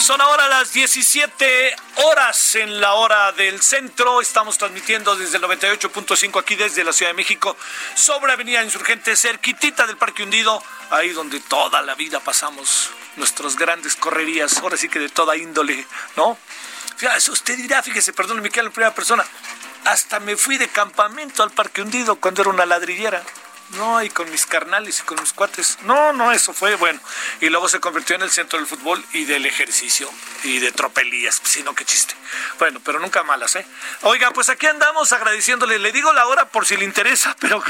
Son ahora las 17 horas en la hora del centro. Estamos transmitiendo desde el 98.5 aquí desde la Ciudad de México sobre Avenida Insurgente, cerquitita del Parque Hundido, ahí donde toda la vida pasamos nuestras grandes correrías, ahora sí que de toda índole, ¿no? Fíjate, usted dirá, fíjese, perdón, me queda en primera persona, hasta me fui de campamento al Parque Hundido cuando era una ladrillera. No, y con mis carnales y con mis cuates. No, no, eso fue bueno. Y luego se convirtió en el centro del fútbol y del ejercicio y de tropelías. Si no, qué chiste. Bueno, pero nunca malas, ¿eh? Oiga, pues aquí andamos agradeciéndole. Le digo la hora por si le interesa, pero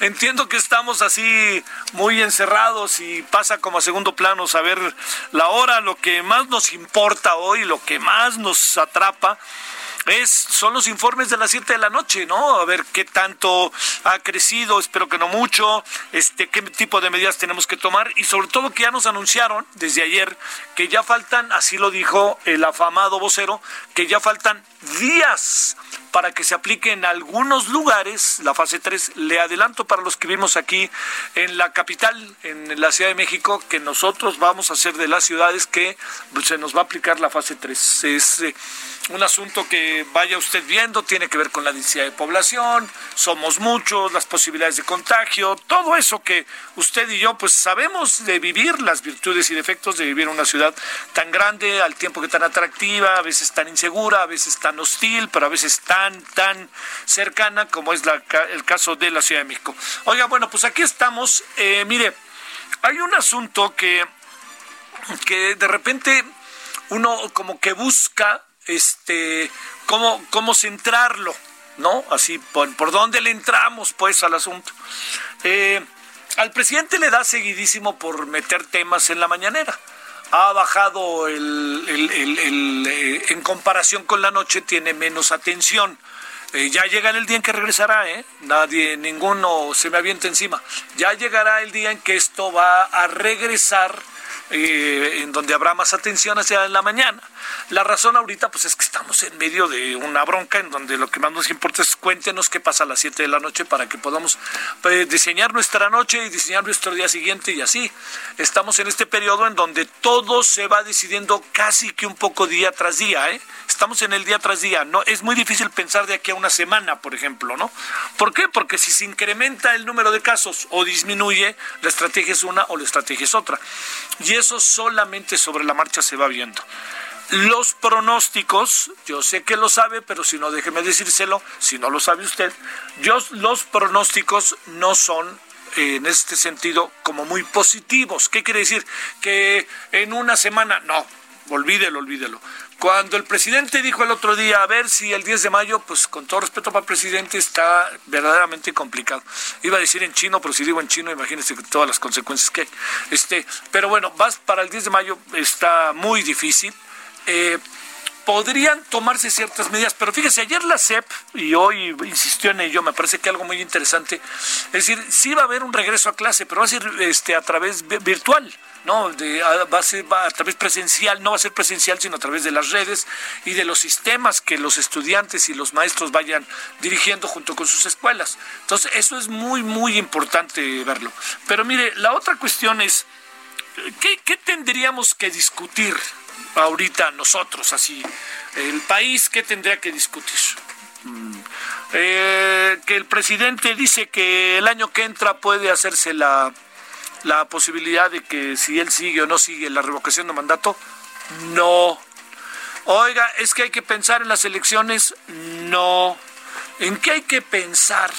entiendo que estamos así muy encerrados y pasa como a segundo plano saber la hora. Lo que más nos importa hoy, lo que más nos atrapa es, son los informes de las 7 de la noche, ¿no? A ver qué tanto ha crecido, espero que no mucho, este, qué tipo de medidas tenemos que tomar y sobre todo que ya nos anunciaron desde ayer que ya faltan, así lo dijo el afamado vocero, que ya faltan días para que se aplique en algunos lugares la fase 3. Le adelanto para los que vimos aquí en la capital, en la Ciudad de México, que nosotros vamos a ser de las ciudades que se nos va a aplicar la fase 3. Es eh, un asunto que vaya usted viendo, tiene que ver con la densidad de población, somos muchos, las posibilidades de contagio, todo eso que usted y yo pues sabemos de vivir, las virtudes y defectos de vivir en una ciudad tan grande, al tiempo que tan atractiva, a veces tan insegura, a veces tan hostil, pero a veces tan, tan cercana como es el caso de la Ciudad de México. Oiga, bueno, pues aquí estamos. Eh, mire, hay un asunto que, que de repente uno como que busca este cómo, cómo centrarlo, ¿no? Así, por, por dónde le entramos, pues, al asunto. Eh, al presidente le da seguidísimo por meter temas en la mañanera ha bajado el, eh, en comparación con la noche, tiene menos atención. Eh, ya llegará el día en que regresará, ¿eh? Nadie, ninguno se me avienta encima. Ya llegará el día en que esto va a regresar eh, en donde habrá más atención hacia la mañana. La razón ahorita pues es que estamos en medio de una bronca en donde lo que más nos importa es cuéntenos qué pasa a las 7 de la noche para que podamos pues, diseñar nuestra noche y diseñar nuestro día siguiente y así. Estamos en este periodo en donde todo se va decidiendo casi que un poco día tras día, ¿eh? Estamos en el día tras día, no es muy difícil pensar de aquí a una semana, por ejemplo, ¿no? ¿Por qué? Porque si se incrementa el número de casos o disminuye, la estrategia es una o la estrategia es otra. Y eso solamente sobre la marcha se va viendo. Los pronósticos, yo sé que lo sabe, pero si no, déjeme decírselo, si no lo sabe usted, yo, los pronósticos no son en este sentido como muy positivos. ¿Qué quiere decir? Que en una semana, no, olvídelo, olvídelo. Cuando el presidente dijo el otro día, a ver si el 10 de mayo, pues con todo respeto para el presidente, está verdaderamente complicado. Iba a decir en chino, pero si digo en chino, imagínense todas las consecuencias que hay. Este, pero bueno, vas para el 10 de mayo, está muy difícil. Eh, podrían tomarse ciertas medidas, pero fíjese, ayer la CEP, y hoy insistió en ello, me parece que algo muy interesante, es decir, sí va a haber un regreso a clase, pero va a ser este, a través virtual. No, de, va a ser a través presencial, no va a ser presencial, sino a través de las redes y de los sistemas que los estudiantes y los maestros vayan dirigiendo junto con sus escuelas. Entonces, eso es muy, muy importante verlo. Pero mire, la otra cuestión es, ¿qué, qué tendríamos que discutir ahorita nosotros, así, el país, ¿qué tendría que discutir? Mm, eh, que el presidente dice que el año que entra puede hacerse la la posibilidad de que si él sigue o no sigue la revocación de mandato? No. Oiga, es que hay que pensar en las elecciones. No. ¿En qué hay que pensar?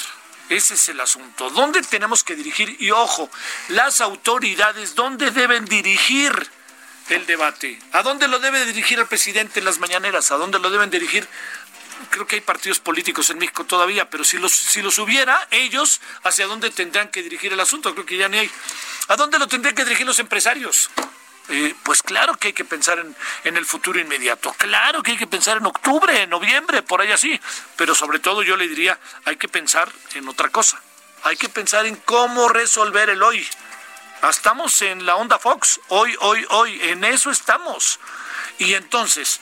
Ese es el asunto. ¿Dónde tenemos que dirigir? Y ojo, las autoridades, ¿dónde deben dirigir el debate? ¿A dónde lo debe dirigir el presidente en las mañaneras? ¿A dónde lo deben dirigir? Creo que hay partidos políticos en México todavía, pero si los, si los hubiera, ellos, ¿hacia dónde tendrán que dirigir el asunto? Creo que ya ni hay. ¿A dónde lo tendrían que dirigir los empresarios? Eh, pues claro que hay que pensar en, en, el futuro inmediato, claro que hay que pensar en octubre, en noviembre, por ahí así, pero sobre todo yo le diría, hay que pensar en otra cosa, hay que pensar en cómo resolver el hoy. Estamos en la onda Fox, hoy, hoy, hoy, en eso estamos. Y entonces,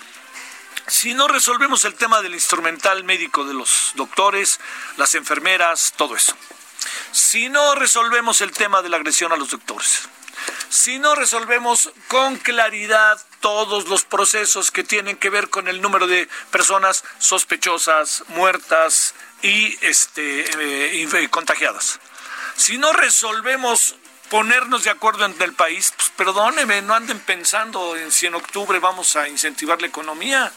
si no resolvemos el tema del instrumental médico de los doctores, las enfermeras, todo eso, si no resolvemos el tema de la agresión a los doctores, si no resolvemos con claridad todos los procesos que tienen que ver con el número de personas sospechosas, muertas y este, eh, contagiadas. Si no resolvemos ponernos de acuerdo en el país, pues perdóneme, no anden pensando en si en octubre vamos a incentivar la economía.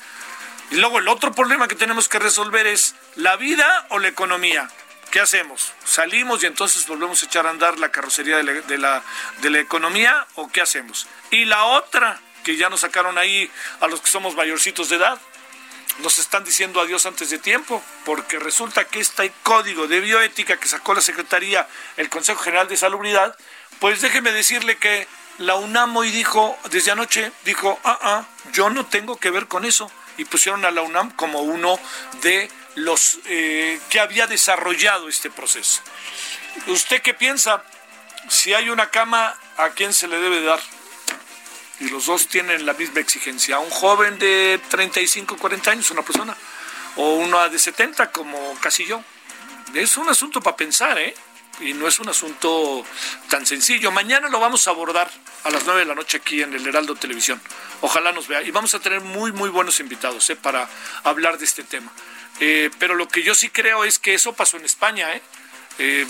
Y luego el otro problema que tenemos que resolver es la vida o la economía. ¿qué hacemos? ¿Salimos y entonces volvemos a echar a andar la carrocería de la, de la, economía o qué hacemos? Y la otra, que ya nos sacaron ahí a los que somos mayorcitos de edad, nos están diciendo adiós antes de tiempo, porque resulta que este código de bioética que sacó la Secretaría, el Consejo General de Salubridad, pues déjeme decirle que la UNAM hoy dijo, desde anoche, dijo, ah, ah, yo no tengo que ver con eso. Y pusieron a la UNAM como uno de los eh, que había desarrollado este proceso. ¿Usted qué piensa? Si hay una cama, ¿a quién se le debe dar? Y los dos tienen la misma exigencia. Un joven de 35, 40 años, una persona, o una de 70, como casi yo. Es un asunto para pensar, ¿eh? Y no es un asunto tan sencillo. Mañana lo vamos a abordar a las 9 de la noche aquí en el Heraldo Televisión. Ojalá nos vea. Y vamos a tener muy, muy buenos invitados ¿eh? para hablar de este tema. Eh, pero lo que yo sí creo es que eso pasó en España. ¿eh? ¿eh?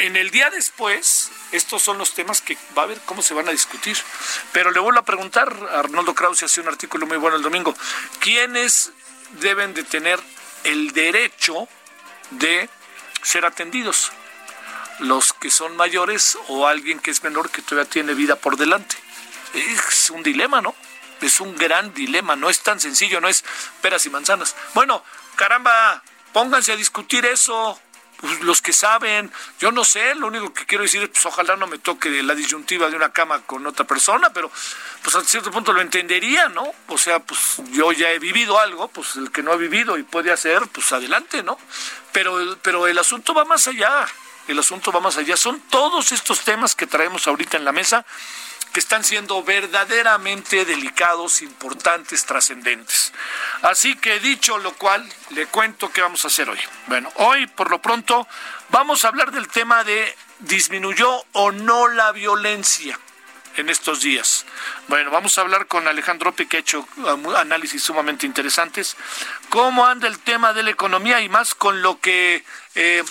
en el día después, estos son los temas que va a ver cómo se van a discutir. Pero le vuelvo a preguntar, Arnoldo Krause hace un artículo muy bueno el domingo, ¿quiénes deben de tener el derecho de ser atendidos? ¿Los que son mayores o alguien que es menor que todavía tiene vida por delante? Es un dilema, ¿no? Es un gran dilema, no es tan sencillo, no es peras y manzanas. Bueno, caramba, pónganse a discutir eso. Pues, los que saben, yo no sé, lo único que quiero decir es, pues ojalá no me toque la disyuntiva de una cama con otra persona, pero pues a cierto punto lo entendería, ¿no? O sea, pues yo ya he vivido algo, pues el que no ha vivido y puede hacer, pues adelante, ¿no? Pero, pero el asunto va más allá, el asunto va más allá. Son todos estos temas que traemos ahorita en la mesa que están siendo verdaderamente delicados, importantes, trascendentes. Así que dicho lo cual, le cuento qué vamos a hacer hoy. Bueno, hoy por lo pronto vamos a hablar del tema de disminuyó o no la violencia en estos días. Bueno, vamos a hablar con Alejandro Pe, que ha hecho um, análisis sumamente interesantes. ¿Cómo anda el tema de la economía y más con lo que eh,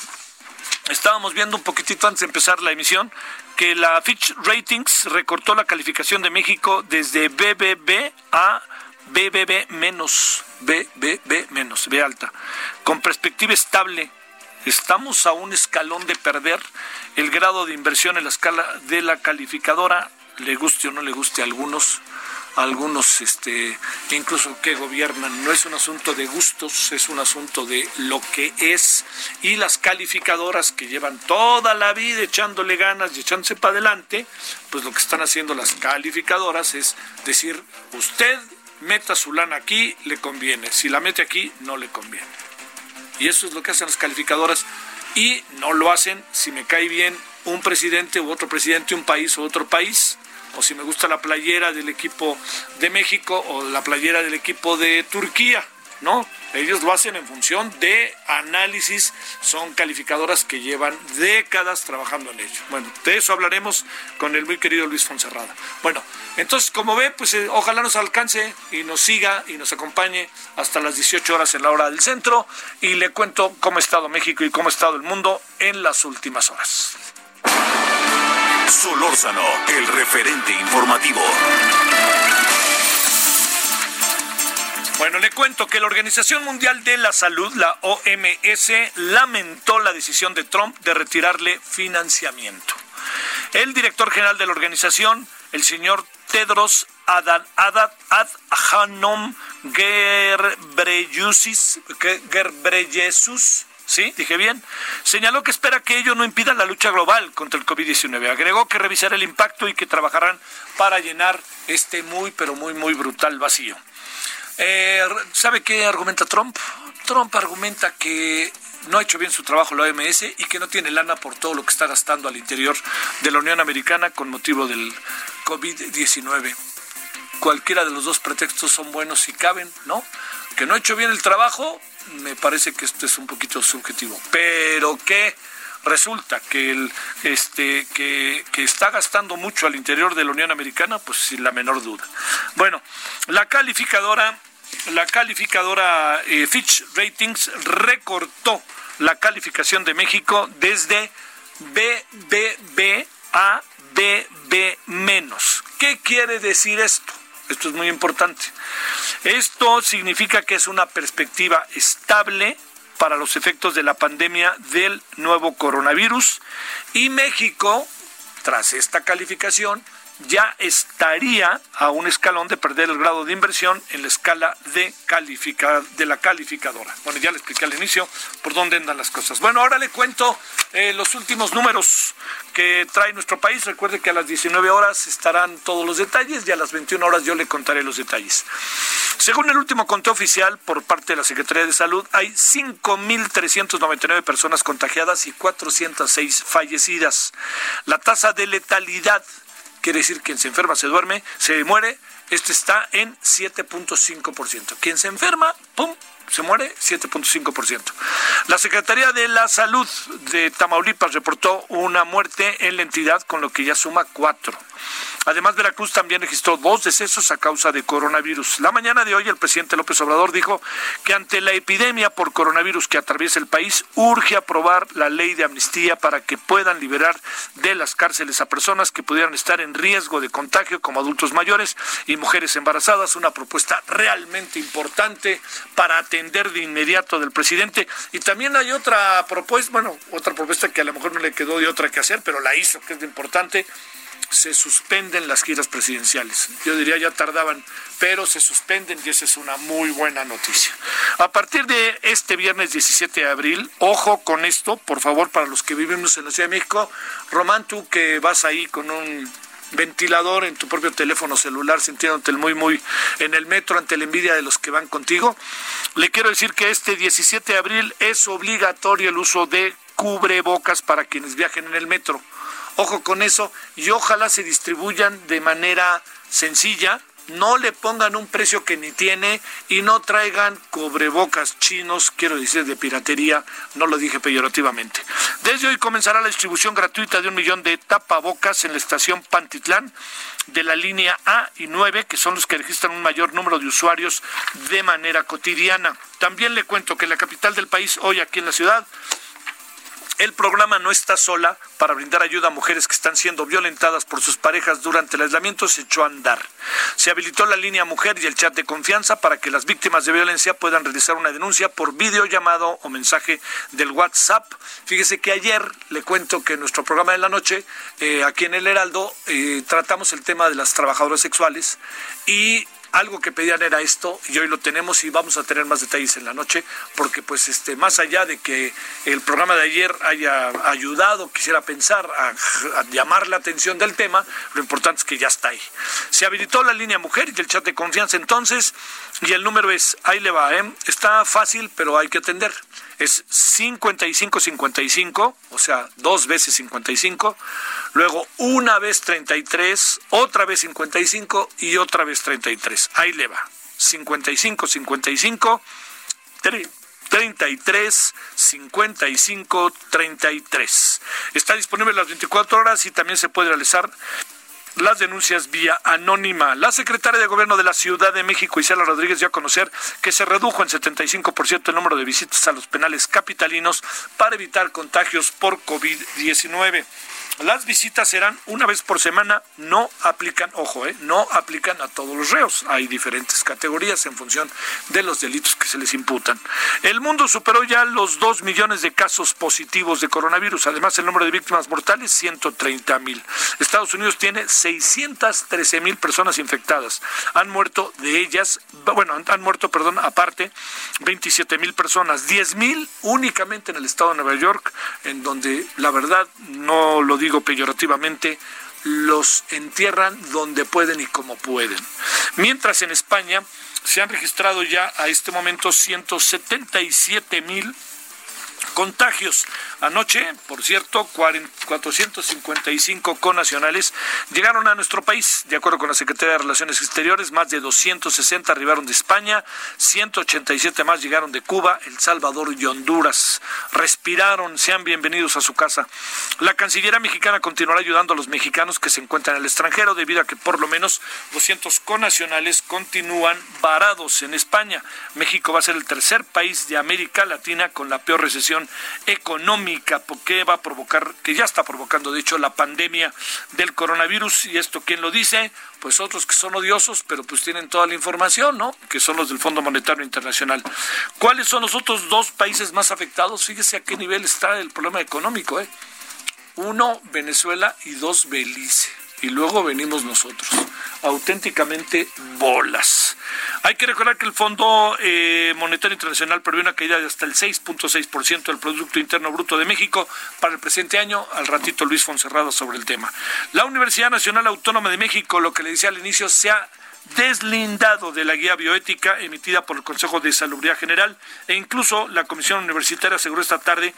estábamos viendo un poquitito antes de empezar la emisión, que la Fitch Ratings recortó la calificación de México desde BBB a BBB menos, BBB menos, B alta, con perspectiva estable. Estamos a un escalón de perder el grado de inversión en la escala de la calificadora, le guste o no le guste a algunos, algunos este, incluso que gobiernan. No es un asunto de gustos, es un asunto de lo que es. Y las calificadoras que llevan toda la vida echándole ganas y echándose para adelante, pues lo que están haciendo las calificadoras es decir, usted meta su lana aquí, le conviene. Si la mete aquí, no le conviene. Y eso es lo que hacen las calificadoras. Y no lo hacen si me cae bien un presidente u otro presidente, un país u otro país o si me gusta la playera del equipo de México o la playera del equipo de Turquía, ¿no? Ellos lo hacen en función de análisis, son calificadoras que llevan décadas trabajando en ello. Bueno, de eso hablaremos con el muy querido Luis Fonserrada. Bueno, entonces, como ve, pues eh, ojalá nos alcance y nos siga y nos acompañe hasta las 18 horas en la hora del centro y le cuento cómo ha estado México y cómo ha estado el mundo en las últimas horas. Solórzano, el referente informativo. Bueno, le cuento que la Organización Mundial de la Salud, la OMS, lamentó la decisión de Trump de retirarle financiamiento. El director general de la organización, el señor Tedros Adhanom Ghebreyesus, ¿sí? Dije bien. Señaló que espera que ello no impida la lucha global contra el COVID-19. Agregó que revisará el impacto y que trabajarán para llenar este muy, pero muy, muy brutal vacío. Eh, ¿Sabe qué argumenta Trump? Trump argumenta que no ha hecho bien su trabajo la OMS y que no tiene lana por todo lo que está gastando al interior de la Unión Americana con motivo del COVID-19. Cualquiera de los dos pretextos son buenos si caben, ¿no? Que no ha hecho bien el trabajo, me parece que esto es un poquito subjetivo. Pero que resulta que el este que, que, está gastando mucho al interior de la Unión Americana, pues sin la menor duda. Bueno, la calificadora la calificadora eh, Fitch Ratings recortó la calificación de México desde BBB a BB menos. ¿Qué quiere decir esto? Esto es muy importante. Esto significa que es una perspectiva estable para los efectos de la pandemia del nuevo coronavirus y México, tras esta calificación, ya estaría a un escalón de perder el grado de inversión en la escala de, califica, de la calificadora. Bueno, ya le expliqué al inicio por dónde andan las cosas. Bueno, ahora le cuento eh, los últimos números que trae nuestro país. Recuerde que a las 19 horas estarán todos los detalles y a las 21 horas yo le contaré los detalles. Según el último conteo oficial por parte de la Secretaría de Salud, hay 5.399 personas contagiadas y 406 fallecidas. La tasa de letalidad quiere decir quien se enferma se duerme, se muere, este está en 7.5%. Quien se enferma, ¡pum! se muere 7.5%. La Secretaría de la Salud de Tamaulipas reportó una muerte en la entidad, con lo que ya suma cuatro. Además, Veracruz también registró dos decesos a causa de coronavirus. La mañana de hoy, el presidente López Obrador dijo que ante la epidemia por coronavirus que atraviesa el país, urge aprobar la ley de amnistía para que puedan liberar de las cárceles a personas que pudieran estar en riesgo de contagio, como adultos mayores y mujeres embarazadas. Una propuesta realmente importante para atender de inmediato del presidente. Y también hay otra propuesta, bueno, otra propuesta que a lo mejor no le quedó de otra que hacer, pero la hizo, que es importante se suspenden las giras presidenciales. Yo diría ya tardaban, pero se suspenden y esa es una muy buena noticia. A partir de este viernes 17 de abril, ojo con esto, por favor, para los que vivimos en la Ciudad de México, Román, tú que vas ahí con un ventilador en tu propio teléfono celular, sintiéndote muy, muy en el metro ante la envidia de los que van contigo. Le quiero decir que este 17 de abril es obligatorio el uso de cubrebocas para quienes viajen en el metro. Ojo con eso y ojalá se distribuyan de manera sencilla, no le pongan un precio que ni tiene y no traigan cobrebocas chinos, quiero decir de piratería, no lo dije peyorativamente. Desde hoy comenzará la distribución gratuita de un millón de tapabocas en la estación Pantitlán de la línea A y 9, que son los que registran un mayor número de usuarios de manera cotidiana. También le cuento que la capital del país, hoy aquí en la ciudad, el programa no está sola para brindar ayuda a mujeres que están siendo violentadas por sus parejas durante el aislamiento. Se echó a andar. Se habilitó la línea mujer y el chat de confianza para que las víctimas de violencia puedan realizar una denuncia por videollamado o mensaje del WhatsApp. Fíjese que ayer le cuento que en nuestro programa de la noche, eh, aquí en el Heraldo, eh, tratamos el tema de las trabajadoras sexuales y algo que pedían era esto y hoy lo tenemos y vamos a tener más detalles en la noche porque pues este más allá de que el programa de ayer haya ayudado quisiera pensar a, llamar la atención del tema lo importante es que ya está ahí se habilitó la línea mujer y el chat de confianza entonces y el número es ahí le va ¿eh? está fácil pero hay que atender es 55-55, o sea, dos veces 55, luego una vez 33, otra vez 55 y otra vez 33. Ahí le va. 55, 55, 33, 55, 33. Está disponible las 24 horas y también se puede realizar las denuncias vía anónima. La secretaria de Gobierno de la Ciudad de México, Isela Rodríguez, dio a conocer que se redujo en 75% el número de visitas a los penales capitalinos para evitar contagios por COVID-19. Las visitas serán una vez por semana, no aplican, ojo, eh, no aplican a todos los reos. Hay diferentes categorías en función de los delitos que se les imputan. El mundo superó ya los 2 millones de casos positivos de coronavirus. Además, el número de víctimas mortales, 130 mil. Estados Unidos tiene 613 mil personas infectadas. Han muerto de ellas, bueno, han muerto, perdón, aparte, 27 mil personas. 10 mil únicamente en el estado de Nueva York, en donde la verdad no lo digo peyorativamente, los entierran donde pueden y como pueden. Mientras en España se han registrado ya a este momento 177 mil contagios. Anoche, por cierto, 455 conacionales llegaron a nuestro país. De acuerdo con la Secretaría de Relaciones Exteriores, más de 260 arribaron de España, 187 más llegaron de Cuba, El Salvador y Honduras. Respiraron, sean bienvenidos a su casa. La Cancillería mexicana continuará ayudando a los mexicanos que se encuentran en el extranjero debido a que por lo menos 200 conacionales continúan varados en España. México va a ser el tercer país de América Latina con la peor recesión económica, porque va a provocar, que ya está provocando, de hecho, la pandemia del coronavirus. ¿Y esto quién lo dice? Pues otros que son odiosos, pero pues tienen toda la información, ¿no? Que son los del Fondo Monetario Internacional. ¿Cuáles son los otros dos países más afectados? Fíjese a qué nivel está el problema económico, ¿eh? Uno, Venezuela y dos, Belice y luego venimos nosotros. Auténticamente bolas. Hay que recordar que el Fondo eh, Monetario Internacional prevé una caída de hasta el 6.6% del Producto Interno Bruto de México para el presente año. Al ratito Luis Fonserrado sobre el tema. La Universidad Nacional Autónoma de México, lo que le decía al inicio, se ha deslindado de la guía bioética emitida por el Consejo de Salubridad General e incluso la Comisión Universitaria aseguró esta tarde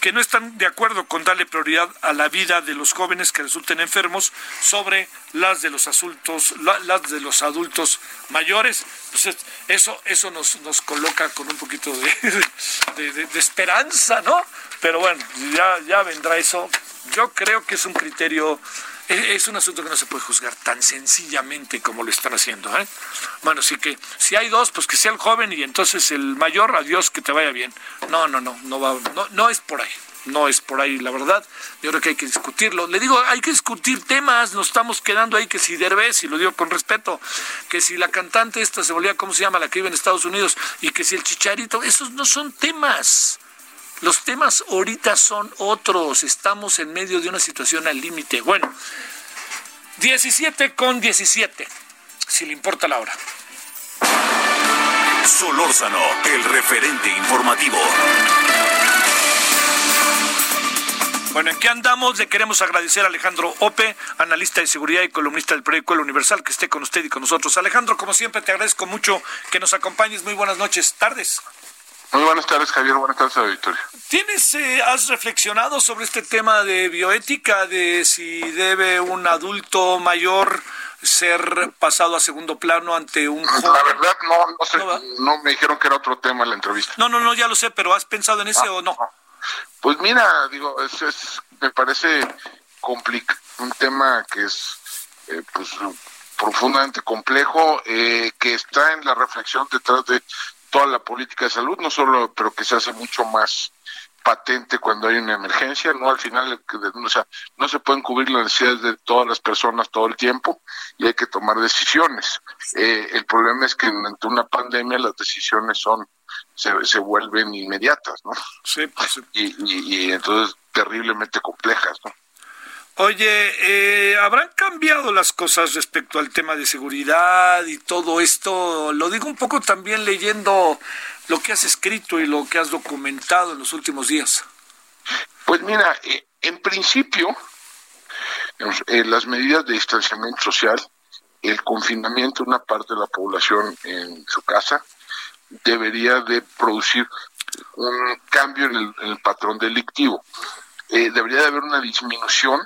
que no están de acuerdo con darle prioridad a la vida de los jóvenes que resulten enfermos sobre las de los adultos, las de los adultos mayores. Pues eso, eso nos, nos coloca con un poquito de, de, esperanza, ¿no? Pero bueno, ya, ya vendrá eso. Yo creo que es un criterio es un asunto que no se puede juzgar tan sencillamente como lo están haciendo. ¿eh? Bueno, así que si hay dos, pues que sea el joven y entonces el mayor, adiós, que te vaya bien. No, no, no, no va, no, no es por ahí. No es por ahí, la verdad. Yo creo que hay que discutirlo. Le digo, hay que discutir temas. Nos estamos quedando ahí que si Derbez, y lo digo con respeto, que si la cantante esta se volvía, ¿cómo se llama? La que vive en Estados Unidos, y que si el chicharito, esos no son temas. Los temas ahorita son otros. Estamos en medio de una situación al límite. Bueno, 17 con 17, si le importa la hora. Solórzano, el referente informativo. Bueno, ¿en qué andamos? Le queremos agradecer a Alejandro Ope, analista de seguridad y columnista del periódico El Universal, que esté con usted y con nosotros. Alejandro, como siempre, te agradezco mucho que nos acompañes. Muy buenas noches, tardes. Muy buenas tardes, Javier. Buenas tardes a Victoria. ¿Tienes, eh, has reflexionado sobre este tema de bioética, de si debe un adulto mayor ser pasado a segundo plano ante un joven? La verdad, no, no sé, no, me dijeron que era otro tema en la entrevista. No, no, no, ya lo sé, pero ¿has pensado en ese ah, o no? Pues mira, digo, es, es me parece complicado, un tema que es, eh, pues, profundamente complejo, eh, que está en la reflexión detrás de toda la política de salud, no solo, pero que se hace mucho más patente cuando hay una emergencia, no al final, o sea, no se pueden cubrir las necesidades de todas las personas todo el tiempo y hay que tomar decisiones. Eh, el problema es que ante una pandemia las decisiones son se, se vuelven inmediatas, ¿no? Sí, pues sí. Y, y, y entonces terriblemente complejas, ¿no? Oye, eh, ¿habrán cambiado las cosas respecto al tema de seguridad y todo esto? Lo digo un poco también leyendo lo que has escrito y lo que has documentado en los últimos días. Pues mira, eh, en principio, las medidas de distanciamiento social, el confinamiento de una parte de la población en su casa, debería de producir un cambio en el, patrón delictivo. Debería de haber una disminución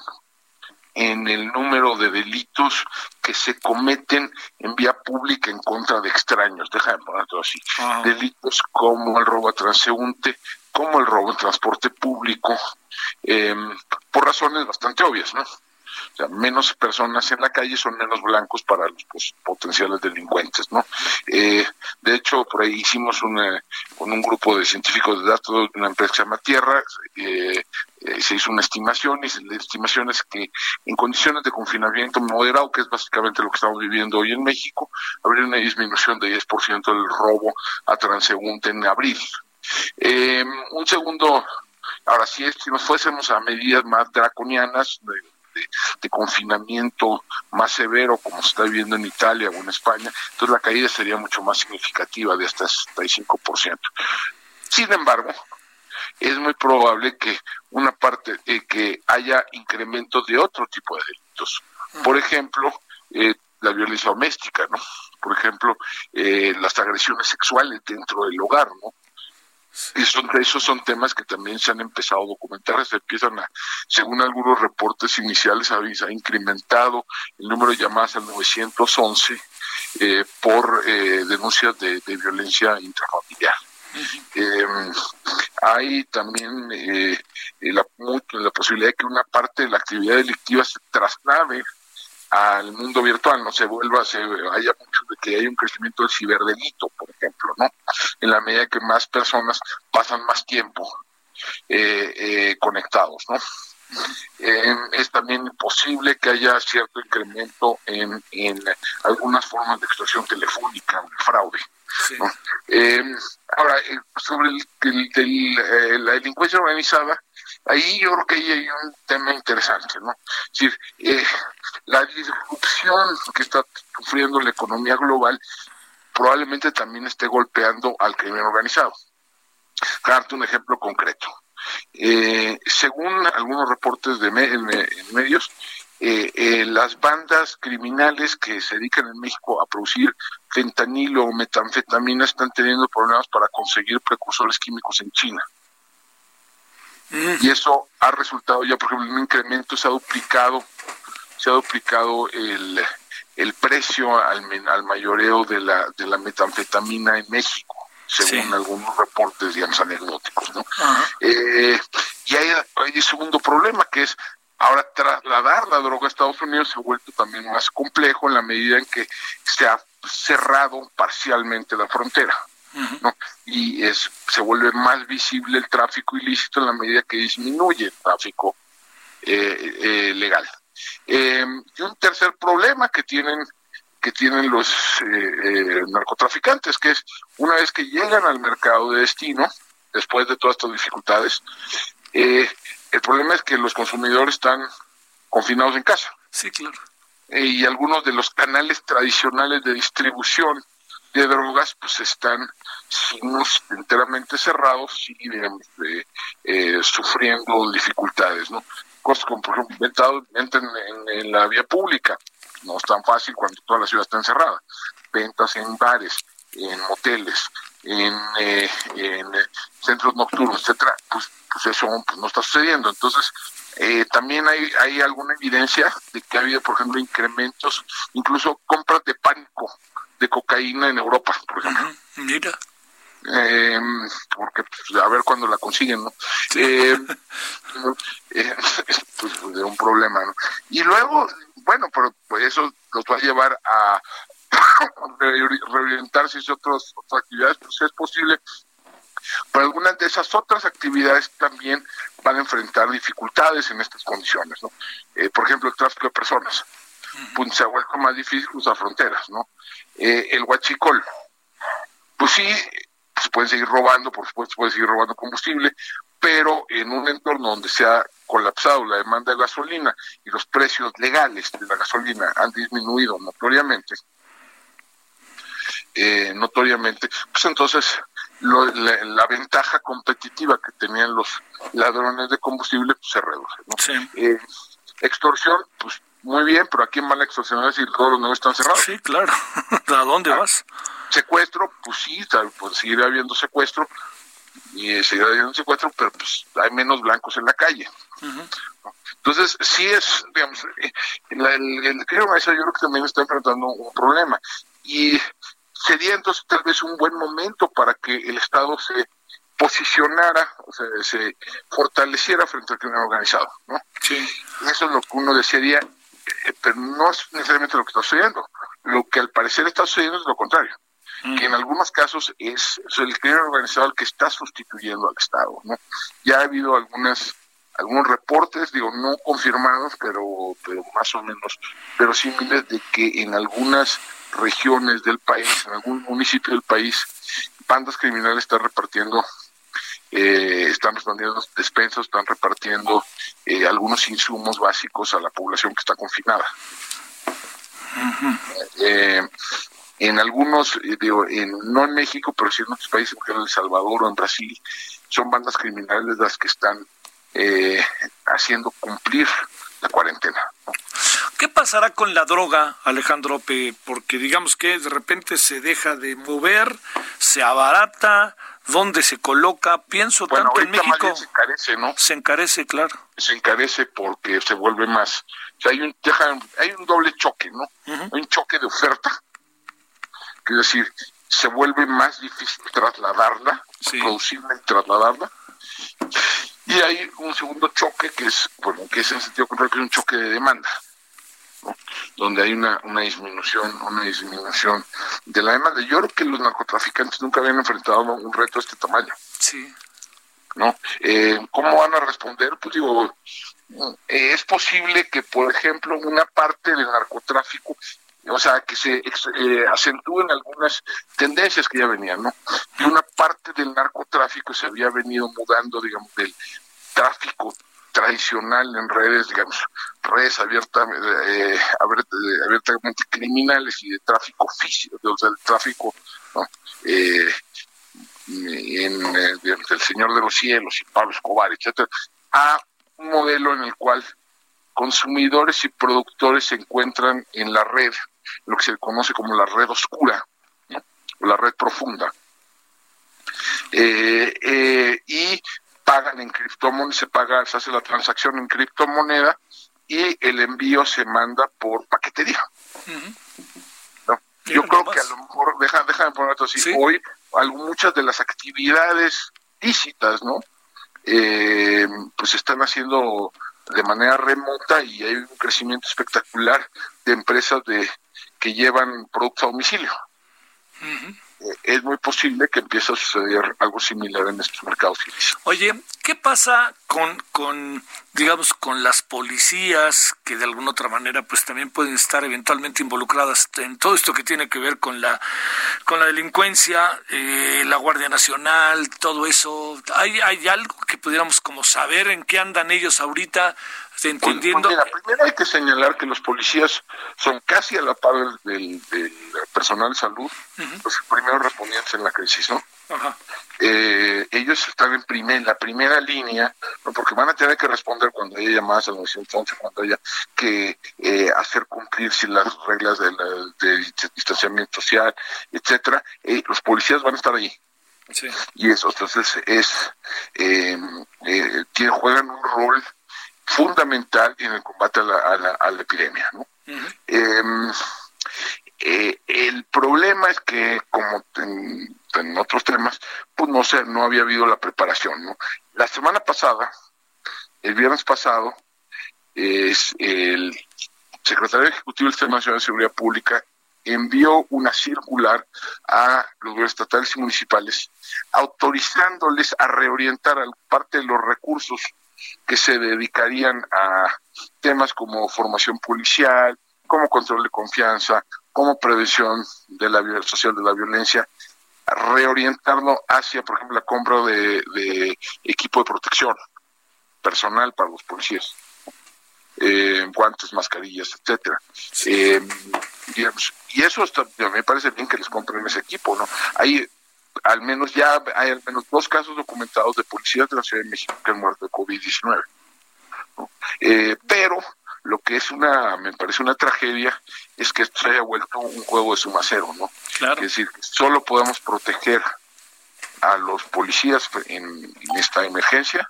en el número de delitos que se cometen en vía pública en contra de extraños, déjame ponerlo así, delitos como el robo a transeúnte, como el robo en transporte público, em, por razones bastante obvias, ¿no? O sea, menos personas en la calle son menos blancos para los pues, potenciales delincuentes, ¿no? Eh, de hecho, por ahí hicimos una, con un grupo de científicos de datos de una empresa que Tierra, eh, eh, se hizo una estimación y la estimación es que en condiciones de confinamiento moderado, que es básicamente lo que estamos viviendo hoy en México, habría una disminución de 10% del robo a transeúnte en abril. un segundo Ahora, si, si nos fuésemos a medidas más draconianas de, confinamiento más severo, como se está viviendo en Italia o en España, entonces la caída sería mucho más significativa, de hasta 65%. Sin embargo, es muy probable que una parte, eh, que haya incrementos de otro tipo de delitos. Por ejemplo, eh, la violencia doméstica, ¿no? Por ejemplo, eh, las agresiones sexuales dentro del hogar, ¿no? Y son, esos son temas que también se han empezado a documentar, se empiezan a, según algunos reportes iniciales, ha, ha incrementado el número de llamadas al 911 eh, por eh, denuncias de, violencia intrafamiliar. Em, hay también eh, la, la posibilidad de que una parte de la actividad delictiva se traslade al mundo virtual, no se vuelva, se haya mucho de que haya un crecimiento del ciberdelito, ¿no? En la medida que más personas pasan más tiempo eh, eh, conectados, ¿no? es también posible que haya cierto incremento en, algunas formas de extorsión telefónica o de fraude. ahora, eh, sobre el, la delincuencia organizada, ahí yo creo que ahí hay un tema interesante, ¿no? Es decir, la disrupción que está sufriendo la economía global probablemente también esté golpeando al crimen organizado. Darte un ejemplo concreto. Eh, según algunos reportes de en, medios, eh, eh, las bandas criminales que se dedican en México a producir fentanilo o metanfetamina están teniendo problemas para conseguir precursores químicos en China. Mm. Y eso ha resultado ya, por ejemplo, en un incremento, se ha duplicado, se ha duplicado el, el precio al, al mayoreo de la, de la metanfetamina en México, según algunos reportes, digamos, anecdóticos. ¿no? Eh, y hay, hay un segundo problema, que es ahora trasladar la droga a Estados Unidos se ha vuelto también más complejo en la medida en que se ha cerrado parcialmente la frontera. ¿no? Y es, se vuelve más visible el tráfico ilícito en la medida que disminuye el tráfico eh, eh, legal. Eh, y un tercer problema que tienen que tienen los narcotraficantes, que es una vez que llegan al mercado de destino, después de todas estas dificultades, el problema es que los consumidores están confinados en casa. Sí, claro. y algunos de los canales tradicionales de distribución de drogas pues están enteramente cerrados y digamos, eh, sufriendo dificultades, ¿no? Cosas como por ejemplo venta en, la vía pública, no es tan fácil cuando toda la ciudad está encerrada, ventas en bares, en moteles, en, eh, en centros nocturnos, etcétera, pues, pues eso pues, no está sucediendo. Entonces, eh, también hay, hay alguna evidencia de que ha habido, por ejemplo, incrementos, incluso compras de pánico de cocaína en Europa, por ejemplo. Mira. Eh, porque pues, a ver cuándo la consiguen, ¿no? Eh, eh, pues, pues, un problema, ¿no? Y luego, bueno, pero pues, eso los va a llevar a reorientarse hacia otras, otras actividades, pues es posible. Pero algunas de esas otras actividades también van a enfrentar dificultades en estas condiciones, ¿no? Eh, por ejemplo, el tráfico de personas. Pues se ha vuelto más difícil cruzar fronteras, ¿no? Eh, el huachicol, pues sí, se pueden seguir robando, por supuesto, se puede seguir robando combustible, pero en un entorno donde se ha colapsado la demanda de gasolina y los precios legales de la gasolina han disminuido notoriamente, eh, notoriamente, pues entonces la, ventaja competitiva que tenían los ladrones de combustible pues, se reduce. Eh, extorsión, pues muy bien, pero ¿a quién van a extorsionar si todos los negocios están cerrados? Sí, claro. ¿A dónde ah, vas? Secuestro, pues sí, pues seguirá habiendo secuestro, y seguirá habiendo secuestro, pero pues hay menos blancos en la calle. Entonces, sí es, digamos, eh, el, el, creo yo creo que también está enfrentando un problema. Y sería entonces tal vez un buen momento para que el Estado se posicionara, o sea, se fortaleciera frente al crimen organizado, ¿no? Sí. Eso es lo que uno desearía, eh, pero no es necesariamente lo que está sucediendo. Lo que al parecer está sucediendo es lo contrario, que en algunos casos es, es el crimen organizado el que está sustituyendo al Estado, ¿no? Ya ha habido algunas algunos reportes, digo, no confirmados, pero, pero más o menos pero similares de que en algunas regiones del país, en algún municipio del país, bandas criminales están repartiendo, eh, están repartiendo despensas, están repartiendo eh, algunos insumos básicos a la población que está confinada. eh, en algunos, eh, digo, en, no en México, pero sí en otros países, como en El Salvador o en Brasil, son bandas criminales las que están eh, haciendo cumplir la cuarentena. ¿Qué pasará con la droga, Alejandro? Porque digamos que de repente se deja de mover, se abarata, ¿dónde se coloca? Pienso Bueno, tanto en México. se encarece, ¿no? Se encarece, claro. Se encarece porque se vuelve más. O sea, hay un, hay un doble choque, ¿no? Hay un choque de oferta, es decir, se vuelve más difícil trasladarla, Sí. producirla y trasladarla. Y hay un segundo choque que es, bueno, que es en sentido contrario, que es un choque de demanda, ¿no? donde hay una, una disminución, una disminución de la demanda. Yo creo que los narcotraficantes nunca habían enfrentado un reto de este tamaño. Sí. ¿no? Eh, ¿Cómo van a responder? Pues digo, eh, es posible que, por ejemplo, una parte del narcotráfico, o sea, que se eh, acentúen algunas tendencias que ya venían, ¿no? Que una parte del narcotráfico se había venido mudando, digamos, del tráfico tradicional en redes, digamos, redes abiertas, eh, eh, abiertamente criminales y de tráfico físico, o sea, del tráfico. Eh, en, eh, digamos, El Señor de los Cielos y Pablo Escobar, etcétera, a un modelo en el cual consumidores y productores se encuentran en la red, lo que se conoce como la red oscura, ¿no? o la red profunda, Eh, eh, y pagan en criptomoneda, se paga, se hace la transacción en criptomoneda y el envío se manda por paquetería. ¿no? Yo creo que a lo mejor, deja, déjame poner esto así, Sí. hoy muchas de las actividades lícitas, ¿no? Eh, pues se están haciendo de manera remota y hay un crecimiento espectacular de empresas de que llevan productos a domicilio. Eh, Es muy posible que empiece a suceder algo similar en estos mercados. Oye, ¿qué pasa con, con, digamos, con las policías que de alguna otra manera pues también pueden estar eventualmente involucradas en todo esto que tiene que ver con la, con la delincuencia, eh, la Guardia Nacional, todo eso? ¿Hay, ¿Hay algo que pudiéramos como saber en qué andan ellos ahorita, entendiendo? Pues, mira, primero hay que señalar que los policías son casi a la par del, personal de salud, los primeros respondientes en la crisis, ¿no? Ajá. eh, ellos están en, primer, en la primera línea, ¿no? porque van a tener que responder cuando haya llamadas al 911, cuando haya que eh, hacer cumplir si las reglas de, la- de distanciamiento social, etcétera. Eh, los policías van a estar ahí Sí. y eso entonces es eh, eh, juegan un rol fundamental en el combate a la, a la, a la epidemia, ¿no? Em, eh, el problema es que, como en, en otros temas, pues no sé, no había habido la preparación, ¿no? La semana pasada, el viernes pasado, es el secretario ejecutivo del Sistema Nacional de Seguridad Pública envió una circular a los gobiernos estatales y municipales autorizándoles a reorientar parte de los recursos que se dedicarían a temas como formación policial, como control de confianza, como prevención de la social de la violencia, reorientarlo hacia, por ejemplo, la compra de, de equipo de protección personal para los policías, eh, guantes, mascarillas, etcétera. Eh, digamos, y eso está, me parece bien que les compren ese equipo, ¿no? Hay al menos ya hay al menos dos casos documentados de policías de la Ciudad de México que han muerto de COVID-19. ¿no? Eh, pero lo que es una, me parece una tragedia, es que esto se haya vuelto un juego de suma cero, ¿no? Claro. Es decir, solo podemos proteger a los policías en, en esta emergencia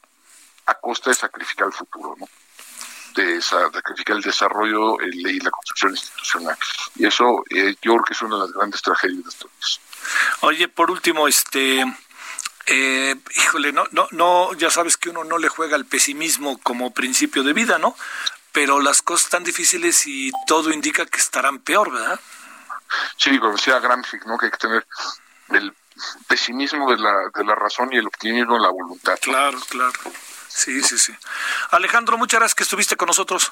a costa de sacrificar el futuro, ¿no? De sacrificar el desarrollo el- y la construcción institucional. Y eso eh, yo creo que es una de las grandes tragedias de días. Oye, por último, este, Eh, híjole, no, no, no, ya sabes que uno no le juega al pesimismo como principio de vida, ¿no? Pero las cosas están difíciles y todo indica que estarán peor, ¿verdad? Sí, como decía Gramsci, ¿no? Que hay que tener el pesimismo de la, de la razón y el optimismo de la voluntad. Claro, claro. Sí, sí, sí. Alejandro, muchas gracias que estuviste con nosotros.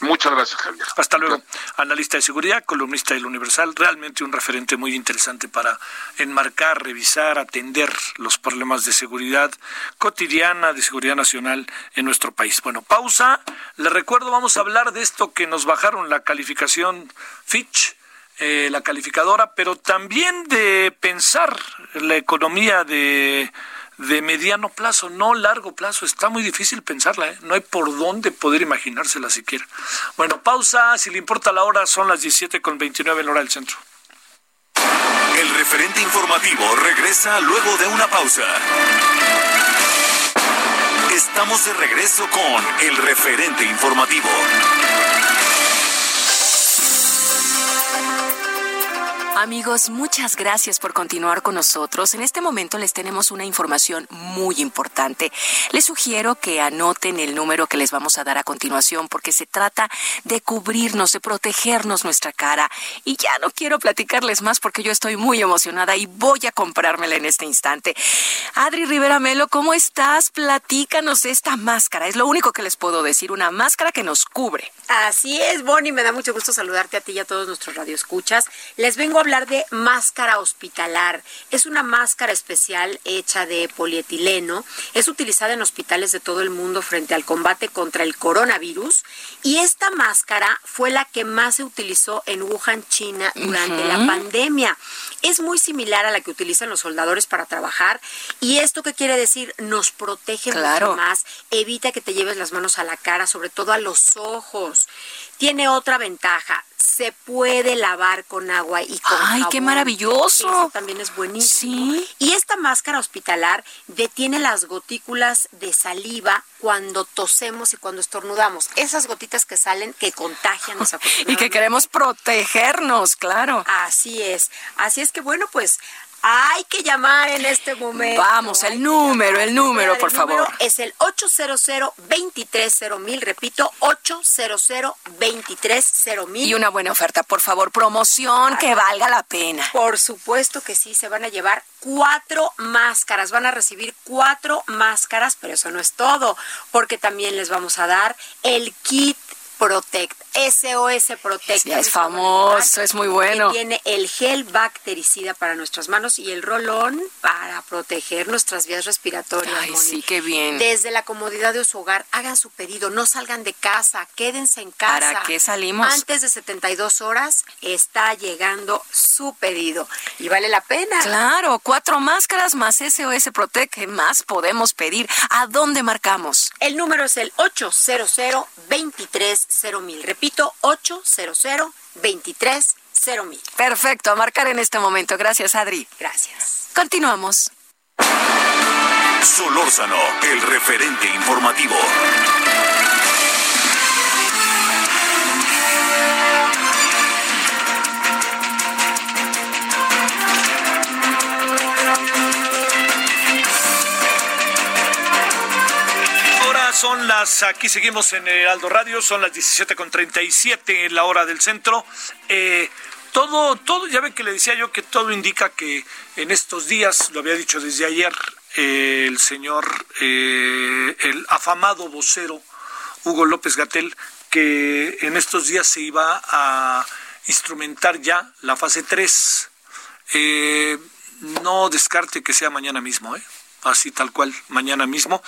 Muchas gracias, Javier. Hasta luego. Analista de seguridad, columnista del Universal, realmente un referente muy interesante para enmarcar, revisar, atender los problemas de seguridad cotidiana, de seguridad nacional en nuestro país. Bueno, pausa. Le recuerdo, vamos a hablar de esto que nos bajaron la calificación Fitch. Eh, la calificadora, pero también de pensar la economía de de mediano plazo, no largo plazo. Está muy difícil pensarla, ¿eh? no hay por dónde poder imaginársela siquiera. Bueno, pausa, si le importa la hora, son las 17 con 29 en hora del centro. El referente informativo regresa luego de una pausa. Estamos de regreso con el referente informativo. Amigos, muchas gracias por continuar con nosotros. En este momento les tenemos una información muy importante. Les sugiero que anoten el número que les vamos a dar a continuación porque se trata de cubrirnos, de protegernos nuestra cara. Y ya no quiero platicarles más porque yo estoy muy emocionada y voy a comprármela en este instante. Adri Rivera Melo, ¿cómo estás? Platícanos esta máscara. Es lo único que les puedo decir, una máscara que nos cubre. Así es, Bonnie, me da mucho gusto saludarte a ti y a todos nuestros radioescuchas. Les vengo a hablar de máscara hospitalar. Es una máscara especial hecha de polietileno. Es utilizada en hospitales de todo el mundo frente al combate contra el coronavirus. Y esta máscara fue la que más se utilizó en Wuhan, China, durante la pandemia. Es muy similar a la que utilizan los soldadores para trabajar. ¿Y esto qué quiere decir? Nos protege mucho más. Evita que te lleves las manos a la cara, sobre todo a los ojos. Tiene otra ventaja se puede lavar con agua y con ¡Ay, qué maravilloso! Eso también es buenísimo. Sí. Y esta máscara hospitalar detiene las gotículas de saliva cuando tosemos y cuando estornudamos. Esas gotitas que salen que contagian Y que queremos protegernos, claro. Así es. Así es que bueno, pues hay que llamar en este momento. Vamos, el número, el número, por favor. Es el 800 mil, repito, 800 mil. Y una buena oferta, por favor, promoción que valga la pena. Por supuesto que sí, se van a llevar cuatro máscaras, van a recibir cuatro máscaras, pero eso no es todo, porque también les vamos a dar el kit Protect, SOS Protect. es famoso, es muy bueno. tiene el gel bactericida para nuestras manos y el rolón para proteger nuestras vías respiratorias. Ay, sí, qué bien. Desde la comodidad de su hogar, hagan su pedido, no salgan de casa, quédense en casa. ¿Para qué salimos? Antes de 72 horas está llegando su pedido y vale la pena. Claro, cuatro máscaras más SOS Protect, ¿qué más podemos pedir? ¿A dónde marcamos? El número es el 800 23 mil. Repito, 800 23 mil. Perfecto, a marcar en este momento. Gracias, Adri. Gracias. Continuamos. Solórzano, el referente informativo. Son las, aquí seguimos en el Aldo Radio, son las 17.37 en la hora del centro. Eh, todo, todo, ya ven que le decía yo que todo indica que en estos días, lo había dicho desde ayer, eh, el señor, eh, el afamado vocero Hugo López Gatel, que en estos días se iba a instrumentar ya la fase 3. no descarte que sea mañana mismo, ¿eh? Así tal cual, mañana mismo.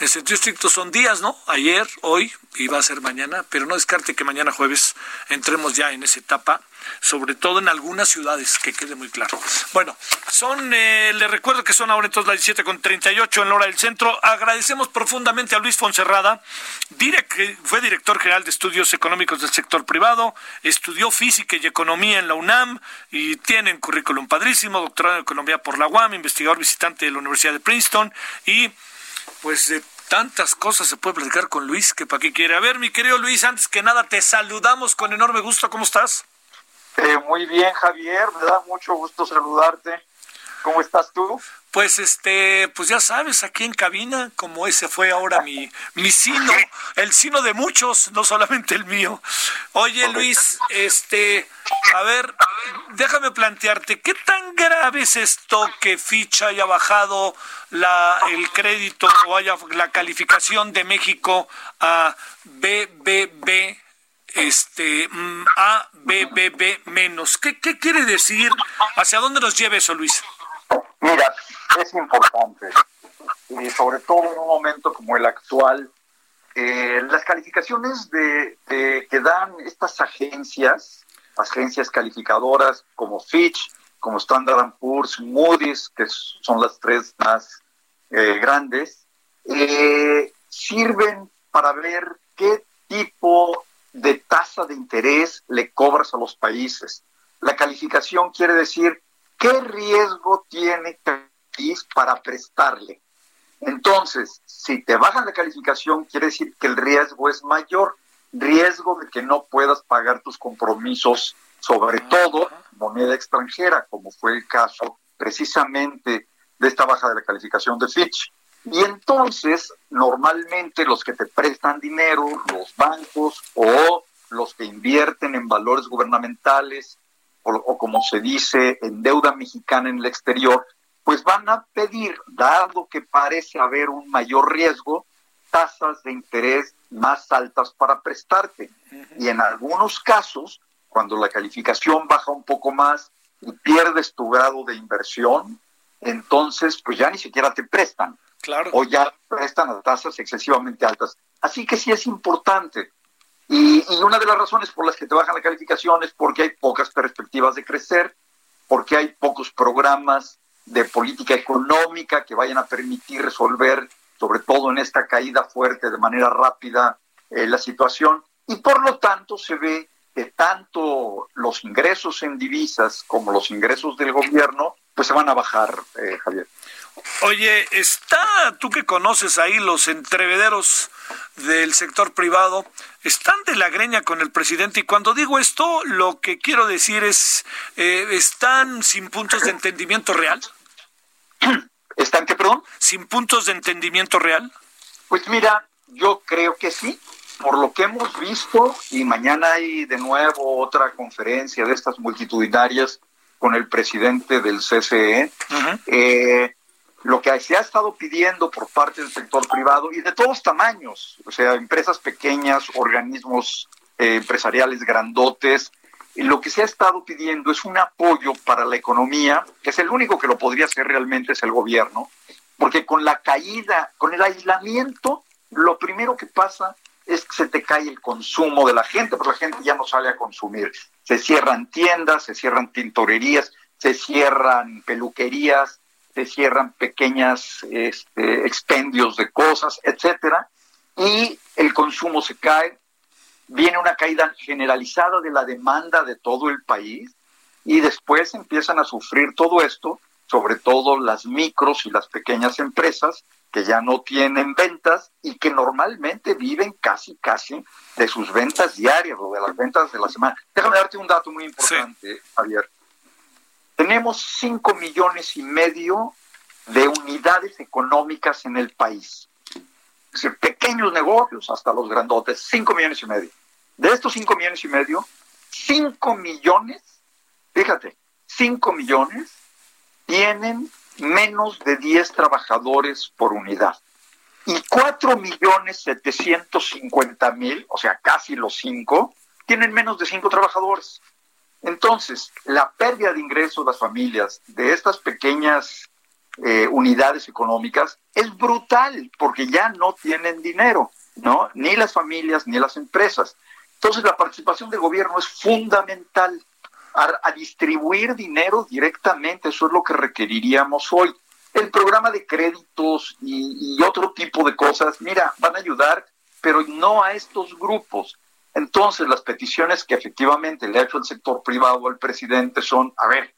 En sentido estricto son días, ¿no? Ayer, hoy, y va a ser mañana, pero no descarte que mañana jueves entremos ya en esa etapa sobre todo en algunas ciudades, que quede muy claro. Bueno, son, eh, le recuerdo que son ahora entonces las 17 con 38 en la hora del centro. Agradecemos profundamente a Luis Fonserrada, fue director general de estudios económicos del sector privado, estudió física y economía en la UNAM y tiene un currículum padrísimo, doctorado en economía por la UAM, investigador visitante de la Universidad de Princeton y pues de tantas cosas se puede platicar con Luis que para qué quiere. A ver, mi querido Luis, antes que nada te saludamos con enorme gusto. ¿Cómo estás? Eh, muy bien, Javier, me da mucho gusto saludarte. ¿Cómo estás tú? Pues este, pues ya sabes, aquí en cabina, como ese fue ahora mi, mi sino, el sino de muchos, no solamente el mío. Oye Luis, este, a ver, déjame plantearte, ¿qué tan grave es esto que Fitch haya bajado la, el crédito o haya la calificación de México a BBB? este mm, A, B, B, B menos. ¿Qué, ¿Qué quiere decir? ¿Hacia dónde nos lleva eso, Luis? Mira, es importante, y sobre todo en un momento como el actual, eh, las calificaciones de, que dan estas agencias, agencias calificadoras como Fitch, como Standard Poor's, Moody's, que son las tres más eh, grandes, eh, sirven para ver qué tipo de tasa de interés le cobras a los países. La calificación quiere decir qué riesgo tiene el país para prestarle. Entonces, si te bajan la calificación, quiere decir que el riesgo es mayor, riesgo de que no puedas pagar tus compromisos, sobre todo moneda extranjera, como fue el caso precisamente de esta baja de la calificación de Fitch. Y entonces, normalmente los que te prestan dinero, los bancos o los que invierten en valores gubernamentales o, como se dice en deuda mexicana en el exterior, pues van a pedir, dado que parece haber un mayor riesgo, tasas de interés más altas para prestarte. Y en algunos casos, cuando la calificación baja un poco más y pierdes tu grado de inversión, entonces pues ya ni siquiera te prestan. O ya prestan a tasas excesivamente altas. Así que sí es importante. Y, una de las razones por las que te bajan la calificación es porque hay pocas perspectivas de crecer, porque hay pocos programas de política económica que vayan a permitir resolver, sobre todo en esta caída fuerte de manera rápida, eh, la situación. Y por lo tanto se ve que tanto los ingresos en divisas como los ingresos del gobierno, pues se van a bajar, eh, Javier. Oye, está, tú que conoces ahí los entrevederos del sector privado, están de la greña con el presidente y cuando digo esto, lo que quiero decir es, eh, ¿están sin puntos de entendimiento real? ¿Están qué, perdón? ¿Sin puntos de entendimiento real? Pues mira, yo creo que sí, por lo que hemos visto, y mañana hay de nuevo otra conferencia de estas multitudinarias con el presidente del CCE, eh, lo que se ha estado pidiendo por parte del sector privado y de todos tamaños, o sea, empresas pequeñas, organismos eh, empresariales grandotes, lo que se ha estado pidiendo es un apoyo para la economía, que es el único que lo podría hacer realmente es el gobierno, porque con la caída, con el aislamiento, lo primero que pasa es que se te cae el consumo de la gente, porque la gente ya no sale a consumir. Se cierran tiendas, se cierran tintorerías, se cierran peluquerías, se cierran pequeñas este, expendios de cosas, etcétera, y el consumo se cae, viene una caída generalizada de la demanda de todo el país y después empiezan a sufrir todo esto, sobre todo las micros y las pequeñas empresas que ya no tienen ventas y que normalmente viven casi, casi de sus ventas diarias o de las ventas de la semana. Déjame darte un dato muy importante, Javier. Tenemos 5 millones y medio de unidades económicas en el país. pequeños negocios hasta los grandotes, 5 millones y medio. De estos 5 millones y medio, 5 millones, fíjate, 5 millones tienen menos de 10 trabajadores por unidad. Y 4 millones 750 mil, o sea, casi los 5, tienen menos de 5 trabajadores. Entonces, la pérdida de ingresos de las familias de estas pequeñas eh, unidades económicas es brutal porque ya no tienen dinero, ¿no? Ni las familias ni las empresas. Entonces, la participación del gobierno es fundamental a, distribuir dinero directamente, eso es lo que requeriríamos hoy. El programa de créditos y otro tipo de cosas, mira, van a ayudar, pero no a estos grupos entonces, las peticiones que efectivamente le ha hecho el sector privado al presidente son, a ver,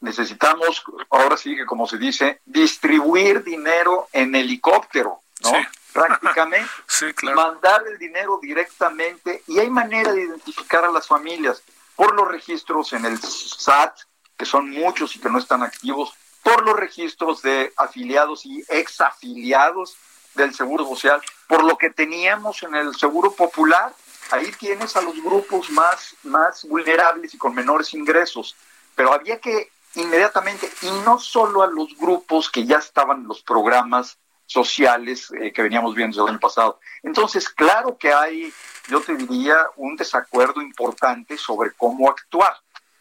necesitamos, ahora sí que como se dice, distribuir dinero en helicóptero, ¿no? Prácticamente, mandar el dinero directamente y hay manera de identificar a las familias por los registros en el SAT, que son muchos y que no están activos, por los registros de afiliados y exafiliados del Seguro Social, por lo que teníamos en el Seguro Popular. Ahí tienes a los grupos más, más vulnerables y con menores ingresos. Pero había que inmediatamente, y no solo a los grupos que ya estaban en los programas sociales eh, que veníamos viendo el año pasado. Entonces, claro que hay, yo te diría, un desacuerdo importante sobre cómo actuar.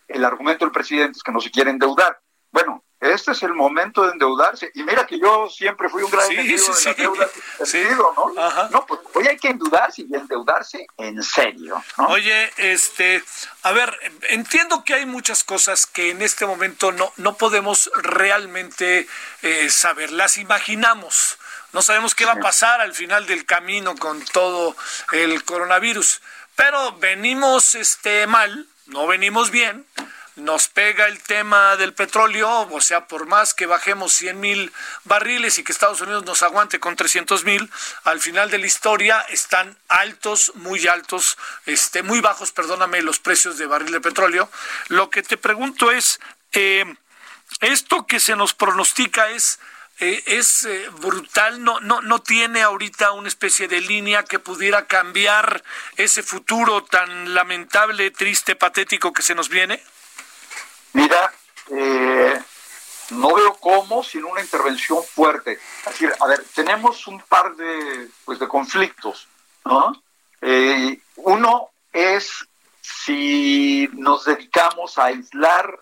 El argumento del presidente es que no se quiere endeudar. Bueno, este es el momento de endeudarse. Y mira que yo siempre fui un gran sí, de la deuda ¿no? No, pues hoy hay que endeudarse y endeudarse en serio. Oye, este, a ver, entiendo que hay muchas cosas que en este momento no, no podemos realmente eh, saber, las imaginamos. No sabemos qué va a pasar al final del camino con todo el coronavirus. Pero venimos este mal, no venimos bien nos pega el tema del petróleo, o sea, por más que bajemos 100 mil barriles y que Estados Unidos nos aguante con 300 mil, al final de la historia están altos, muy altos, este, muy bajos, perdóname, los precios de barril de petróleo. Lo que te pregunto es, eh, esto que se nos pronostica es eh, es eh, brutal, no, no, no tiene ahorita una especie de línea que pudiera cambiar ese futuro tan lamentable, triste, patético que se nos viene? Mira, eh, no veo cómo sin una intervención fuerte. Así, a ver, tenemos un par de, pues, de conflictos. Eh, uno es si nos dedicamos a aislar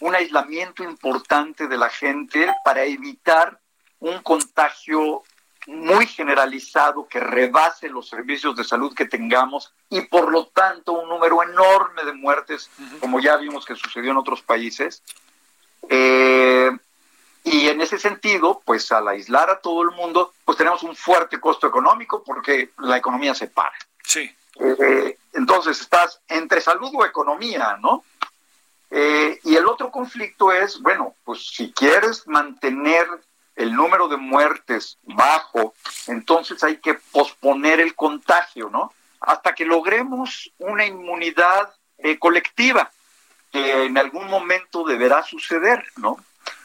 un aislamiento importante de la gente para evitar un contagio muy generalizado que rebase los servicios de salud que tengamos y por lo tanto un número enorme de muertes, como ya vimos que sucedió en otros países. Eh, y en ese sentido, pues al aislar a todo el mundo, pues tenemos un fuerte costo económico porque la economía se para. Sí. Eh, entonces estás entre salud o economía, ¿no? Eh, y el otro conflicto es, bueno, pues si quieres mantener el número de muertes bajo, entonces hay que posponer el contagio, ¿no? Hasta que logremos una inmunidad eh, colectiva, que en algún momento deberá suceder, ¿no?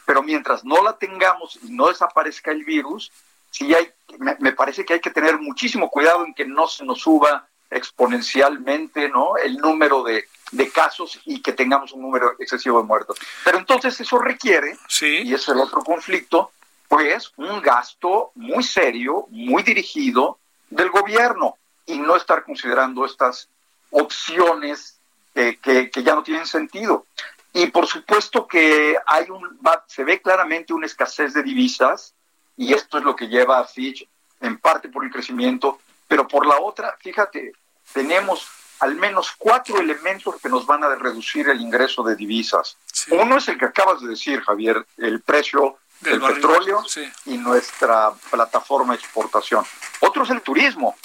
Pero mientras no la tengamos y no desaparezca el virus, sí hay, me, parece que hay que tener muchísimo cuidado en que no se nos suba exponencialmente, ¿no? El número de, de casos y que tengamos un número excesivo de muertos. Pero entonces eso requiere, sí. y es el otro conflicto, pues un gasto muy serio, muy dirigido del gobierno y no estar considerando estas opciones que, ya no tienen sentido. Y por supuesto que hay un, se ve claramente una escasez de divisas y esto es lo que lleva a Fitch en parte por el crecimiento, pero por la otra, fíjate, tenemos al menos cuatro elementos que nos van a reducir el ingreso de divisas. Uno es el que acabas de decir, Javier, el precio del petróleo y nuestra plataforma de exportación. Otro es el turismo.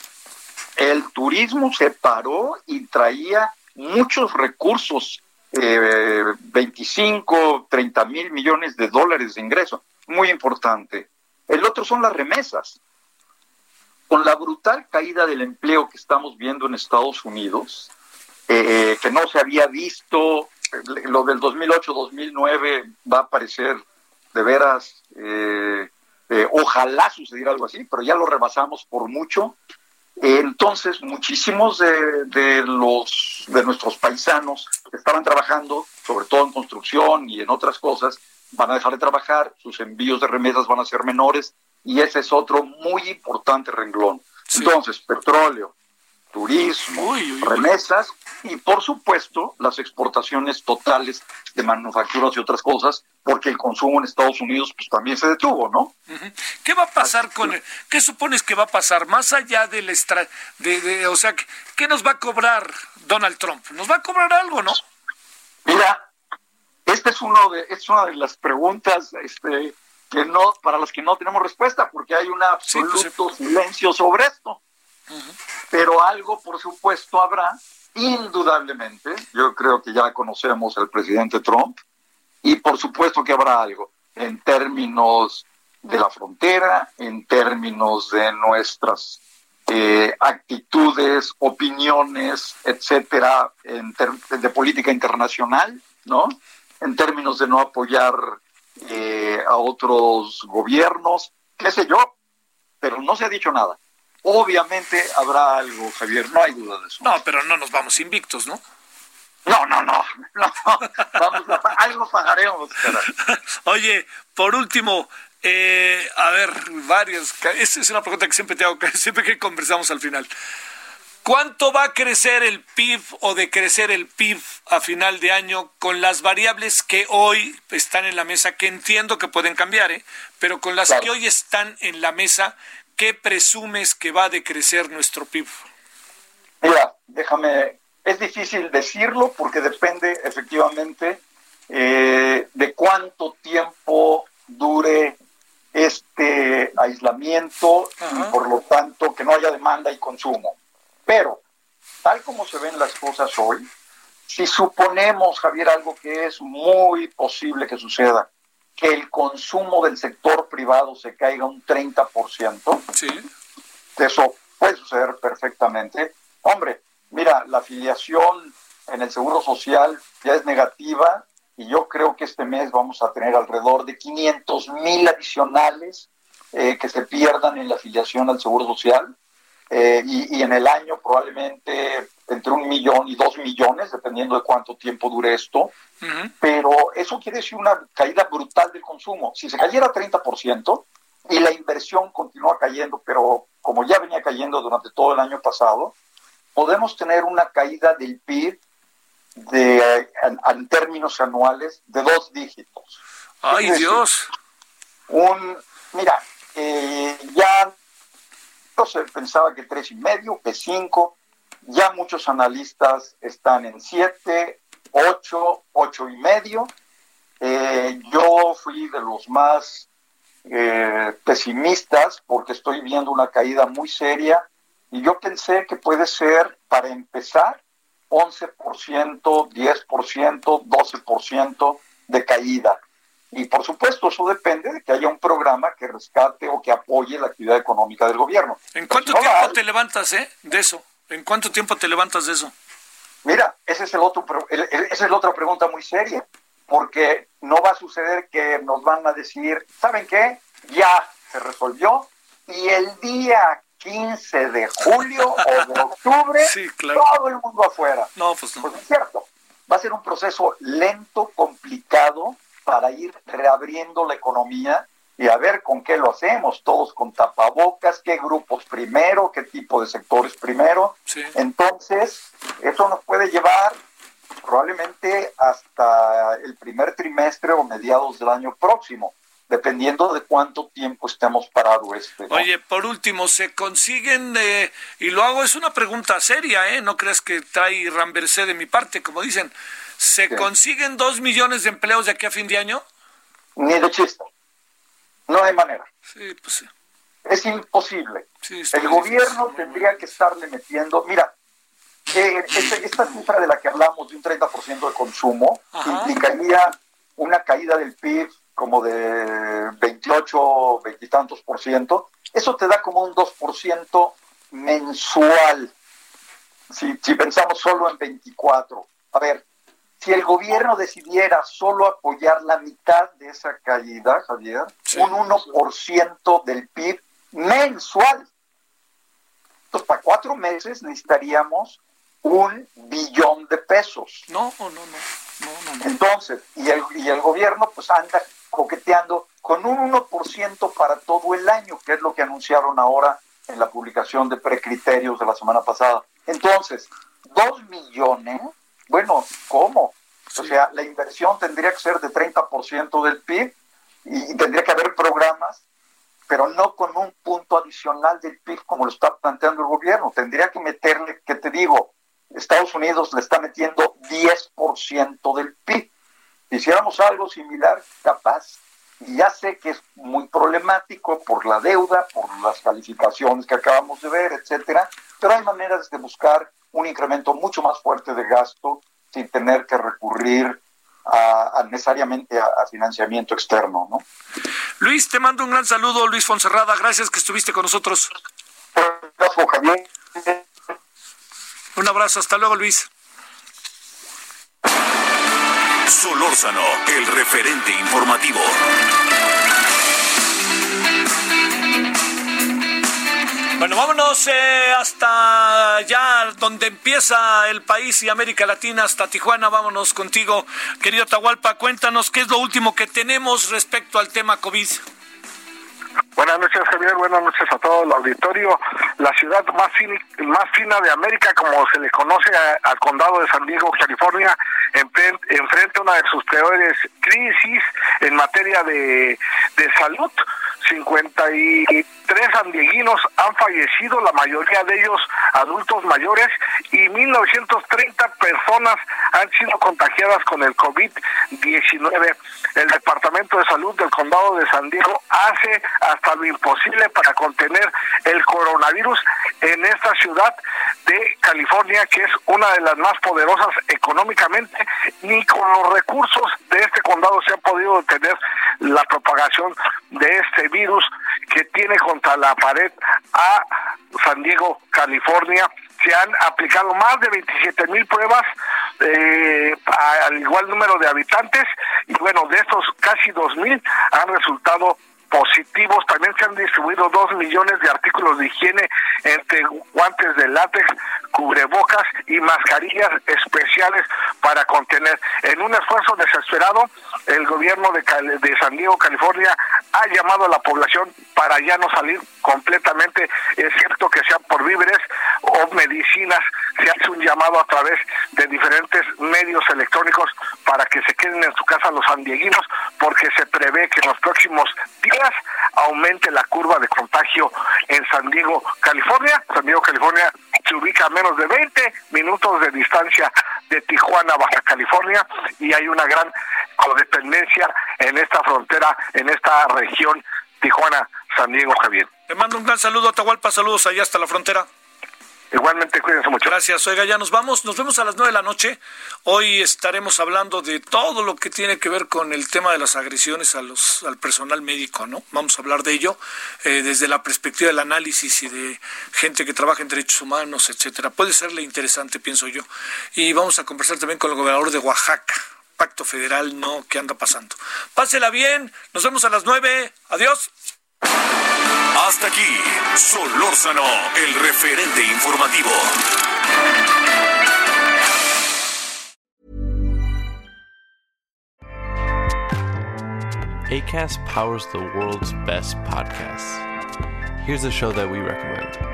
El turismo se paró y traía muchos recursos, eh, 25, 30 mil millones de dólares de ingreso. Muy importante. El otro son las remesas. Con la brutal caída del empleo que estamos viendo en Estados Unidos, eh, que no se había visto, lo del 2008-2009 va a parecer de veras, eh, eh, ojalá sucediera algo así, pero ya lo rebasamos por mucho. entonces, muchísimos de, los de nuestros paisanos que estaban trabajando, sobre todo en construcción y en otras cosas, van a dejar de trabajar, sus envíos de remesas van a ser menores y ese es otro muy importante renglón. Entonces, petróleo, turismo, remesas y por supuesto las exportaciones totales de manufacturas y otras cosas, porque el consumo en Estados Unidos pues también se detuvo, ¿no? ¿Qué va a pasar con qué supones que va a pasar más allá del extra, de, o sea, ¿qué nos va a cobrar Donald Trump? Nos va a cobrar algo, ¿no? Mira, esta es uno de es una de las preguntas este que no para las que no tenemos respuesta porque hay un pues, absoluto silencio sobre esto pero algo, por supuesto, habrá, indudablemente. Yo creo que ya conocemos al presidente Trump, y por supuesto que habrá algo en términos de la frontera, en términos de nuestras eh, actitudes, opiniones, etcétera, en de política internacional, ¿no? En términos de no apoyar eh, a otros gobiernos, qué sé yo, pero no se ha dicho nada. Obviamente habrá algo, Javier, no hay duda de eso. No, pero no nos vamos invictos, ¿no? No, no, no, no. Vamos a, algo pagaremos. Oye, por último, eh, a ver, varios. Esa es una pregunta que siempre te hago, siempre que conversamos al final. ¿Cuánto va a crecer el PIB o decrecer el PIB a final de año con las variables que hoy están en la mesa, que entiendo que pueden cambiar, ¿eh? pero con las que hoy están en la mesa, ¿qué presumes que va a decrecer nuestro PIB? Mira, déjame, es difícil decirlo porque depende efectivamente eh, de cuánto tiempo dure este aislamiento y por lo tanto que no haya demanda y consumo. Pero, tal como se ven las cosas hoy, si suponemos, Javier, algo que es muy posible que suceda, que el consumo del sector privado se caiga un 30%, sí. eso puede suceder perfectamente. Hombre, mira, la afiliación en el Seguro Social ya es negativa y yo creo que este mes vamos a tener alrededor de 500 mil adicionales eh, que se pierdan en la afiliación al Seguro Social. Eh, y, en el año probablemente entre un millón y dos millones, dependiendo de cuánto tiempo dure esto. Pero eso quiere decir una caída brutal del consumo. Si se cayera 30% y la inversión continúa cayendo, pero como ya venía cayendo durante todo el año pasado, podemos tener una caída del PIB de, en, términos anuales de dos dígitos. ¡Ay, Dios! Un, mira, eh, ya se pensaba que tres y medio, que cinco, ya muchos analistas están en siete, ocho, ocho y medio. Eh, yo fui de los más eh, pesimistas porque estoy viendo una caída muy seria y yo pensé que puede ser, para empezar, 11%, 10%, 12% de caída. Y por supuesto, eso depende de que haya un programa que rescate o que apoye la actividad económica del gobierno. ¿En cuánto tiempo te levantas eh, de eso? ¿En cuánto tiempo te levantas de eso? Mira, ese es el otro, esa es la otra pregunta muy seria, porque no va a suceder que nos van a decir, ¿saben qué? Ya se resolvió y el día 15 de julio o de octubre, todo el mundo afuera. No, pues no. Pues es cierto, va a ser un proceso lento, complicado, para ir reabriendo la economía y a ver con qué lo hacemos, todos con tapabocas, qué grupos primero, qué tipo de sectores primero. Entonces, eso nos puede llevar probablemente hasta el primer trimestre o mediados del año próximo, dependiendo de cuánto tiempo estemos parados este. Oye, por último, ¿se consiguen, eh, y lo hago, es una pregunta seria, ¿eh? No creas que trae ramversé de mi parte, como dicen, ¿se consiguen dos millones de empleos de aquí a fin de año? Ni de chiste. No hay manera. Sí, pues sí. Es imposible. el gobierno tendría que estarle metiendo, mira, eh, esta, cifra de la que hablamos de un 30% de consumo implicaría una caída del PIB como de 28, veintitantos por ciento. Eso te da como un 2% mensual. Si, si pensamos solo en 24. A ver, si el gobierno decidiera solo apoyar la mitad de esa caída, Javier, un 1% del PIB mensual. Entonces, para cuatro meses necesitaríamos un billón de pesos. No, no, no, no, no, Entonces, y el, y el gobierno pues anda coqueteando con un 1% para todo el año, que es lo que anunciaron ahora en la publicación de precriterios de la semana pasada. Entonces, dos millones bueno, ¿cómo? O sea, la inversión tendría que ser de 30% del PIB y tendría que haber programas, pero no con un punto adicional del PIB como lo está planteando el gobierno. Tendría que meterle, que te digo, Estados Unidos le está metiendo 10% del PIB. Si hiciéramos algo similar, capaz. Y ya sé que es muy problemático por la deuda, por las calificaciones que acabamos de ver, etcétera, pero hay maneras de buscar un incremento mucho más fuerte de gasto sin tener que recurrir a, necesariamente a, financiamiento externo. ¿no? Luis, te mando un gran saludo, Luis Fonserrada, gracias que estuviste con nosotros. Un abrazo, hasta luego Luis. Solórzano, el referente informativo. Bueno, vámonos eh, hasta ya donde empieza el país y América Latina, hasta Tijuana. Vámonos contigo, querido Tahualpa. Cuéntanos qué es lo último que tenemos respecto al tema COVID. Buenas noches, Javier. Buenas noches a todo el auditorio. La ciudad más, fina de América, como se le conoce al condado de San Diego, California, enfrenta una de sus peores crisis en materia de salud. 53 sandieguinos han fallecido, la mayoría de ellos adultos mayores, y 1930 personas han sido contagiadas con el COVID-19. El Departamento de Salud del Condado de San Diego hace hasta lo imposible para contener el coronavirus en esta ciudad de California, que es una de las más poderosas económicamente, ni con los recursos de este condado se ha podido detener la propagación de este virus que tiene contra la pared a San Diego, California. Se han aplicado más de 27 mil pruebas eh, al igual número de habitantes y bueno, de estos casi 2 mil han resultado positivos. También se han distribuido dos millones de artículos de higiene entre guantes de látex, cubrebocas y mascarillas especiales para contener. En un esfuerzo desesperado, el gobierno de, de San Diego, California, ha llamado a la población para ya no salir completamente, excepto que sean por víveres o medicinas. Se hace un llamado a través de diferentes medios electrónicos para que se queden en su casa los sandieguinos, porque se prevé que en los próximos días aumente la curva de contagio en San Diego, California. San Diego, California se ubica a menos de 20 minutos de distancia de Tijuana, Baja California, y hay una gran codependencia en esta frontera, en esta región Tijuana, San Diego, Javier. Te mando un gran saludo a Tahualpa, saludos allá hasta la frontera. Igualmente, cuídense mucho. Gracias. Oiga, ya nos vamos. Nos vemos a las nueve de la noche. Hoy estaremos hablando de todo lo que tiene que ver con el tema de las agresiones a los, al personal médico, ¿no? Vamos a hablar de ello eh, desde la perspectiva del análisis y de gente que trabaja en derechos humanos, etcétera. Puede serle interesante, pienso yo. Y vamos a conversar también con el gobernador de Oaxaca. Pacto federal, ¿no? ¿Qué anda pasando? Pásela bien. Nos vemos a las nueve. Adiós. Hasta aquí, Solórzano, el referente informativo. ACAST powers the world's best podcasts. Here's a show that we recommend.